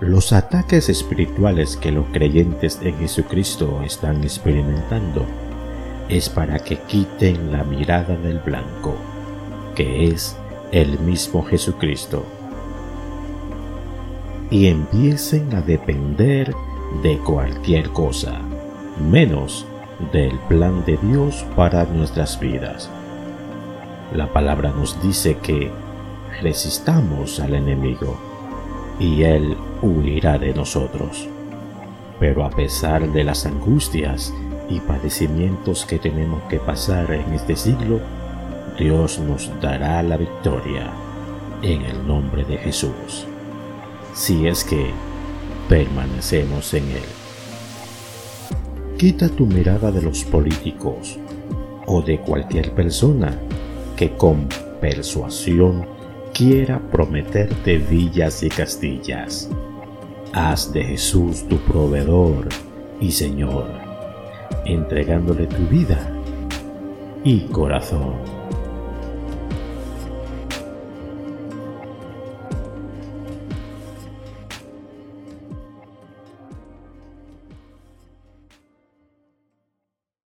Los ataques espirituales que los creyentes en Jesucristo están experimentando es para que quiten la mirada del blanco, que es el mismo Jesucristo, y empiecen a depender de cualquier cosa, menos del plan de Dios para nuestras vidas. La palabra nos dice que resistamos al enemigo y él huirá de nosotros. Pero a pesar de las angustias y padecimientos que tenemos que pasar en este siglo, Dios nos dará la victoria en el nombre de Jesús, si es que permanecemos en Él. Quita tu mirada de los políticos o de cualquier persona que con persuasión quiera prometerte villas y castillas. Haz de Jesús tu proveedor y Señor, entregándole tu vida y corazón.